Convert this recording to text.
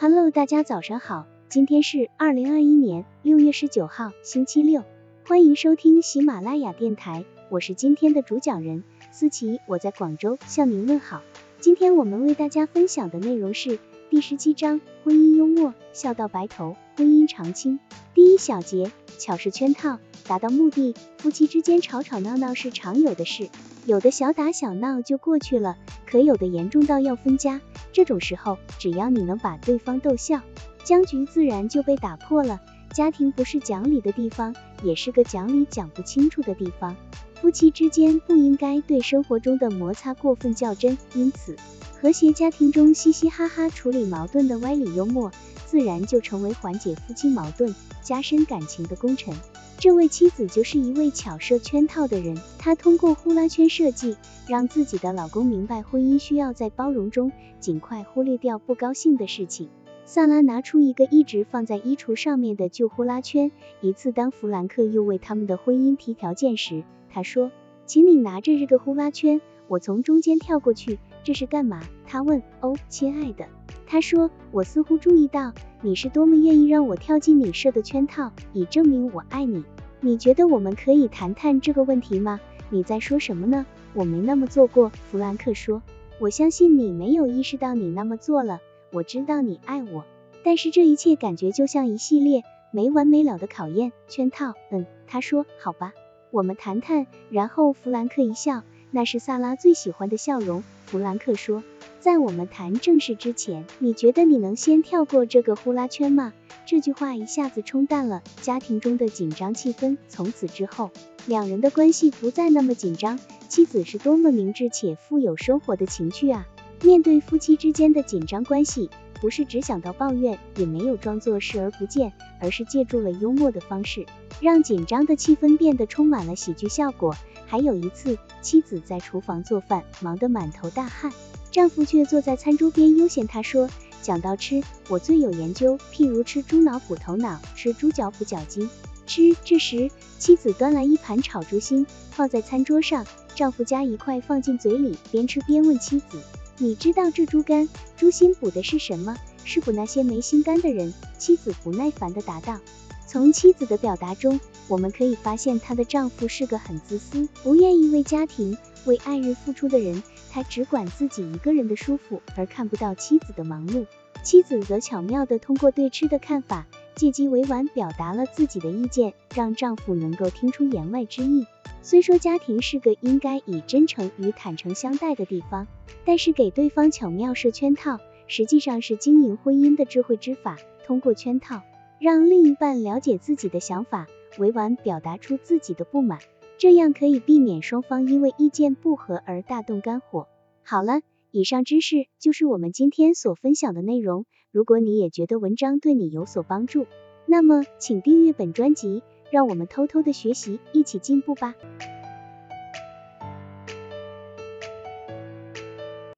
Hello，大家早上好，今天是二零二一年六月十九号，星期六，欢迎收听喜马拉雅电台，我是今天的主讲人思琪，我在广州向您问好。今天我们为大家分享的内容是第十七章婚姻幽默，笑到白头，婚姻长青。第一小节，巧事圈套，达到目的。夫妻之间吵吵闹闹是常有的事，有的小打小闹就过去了，可有的严重到要分家。这种时候，只要你能把对方逗笑，僵局自然就被打破了。家庭不是讲理的地方，也是个讲理讲不清楚的地方。夫妻之间不应该对生活中的摩擦过分较真，因此和谐家庭中嘻嘻哈哈处理矛盾的歪理幽默，自然就成为缓解夫妻矛盾、加深感情的功臣。这位妻子就是一位巧设圈套的人，她通过呼啦圈设计，让自己的老公明白婚姻需要在包容中尽快忽略掉不高兴的事情。萨拉拿出一个一直放在衣橱上面的旧呼啦圈，一次当弗兰克又为他们的婚姻提条件时。他说：“请你拿着这个呼啦圈，我从中间跳过去，这是干嘛？”他问。“哦，亲爱的。”他说：“我似乎注意到你是多么愿意让我跳进你设的圈套，以证明我爱你。你觉得我们可以谈谈这个问题吗？”你在说什么呢？我没那么做过。”弗兰克说。“我相信你没有意识到你那么做了。我知道你爱我，但是这一切感觉就像一系列没完没了的考验。圈套。”嗯，他说。“好吧。”我们谈谈，然后弗兰克一笑，那是萨拉最喜欢的笑容。弗兰克说：“在我们谈正事之前，你觉得你能先跳过这个呼啦圈吗？”这句话一下子冲淡了家庭中的紧张气氛。从此之后，两人的关系不再那么紧张。妻子是多么明智且富有生活的情趣啊！面对夫妻之间的紧张关系，不是只想到抱怨，也没有装作视而不见，而是借助了幽默的方式。让紧张的气氛变得充满了喜剧效果。还有一次，妻子在厨房做饭，忙得满头大汗，丈夫却坐在餐桌边悠闲。他说：“讲到吃，我最有研究，譬如吃猪脑补头脑，吃猪脚补脚筋。”吃。这时，妻子端来一盘炒猪心，放在餐桌上，丈夫夹一块放进嘴里，边吃边问妻子：“你知道这猪肝、猪心补的是什么？是补那些没心肝的人？”妻子不耐烦地答道。从妻子的表达中，我们可以发现她的丈夫是个很自私、不愿意为家庭、为爱人付出的人。他只管自己一个人的舒服，而看不到妻子的忙碌。妻子则巧妙地通过对吃的看法，借机委婉表达了自己的意见，让丈夫能够听出言外之意。虽说家庭是个应该以真诚与坦诚相待的地方，但是给对方巧妙设圈套，实际上是经营婚姻的智慧之法。通过圈套。让另一半了解自己的想法，委婉表达出自己的不满，这样可以避免双方因为意见不合而大动肝火。好了，以上知识就是我们今天所分享的内容。如果你也觉得文章对你有所帮助，那么请订阅本专辑，让我们偷偷的学习，一起进步吧。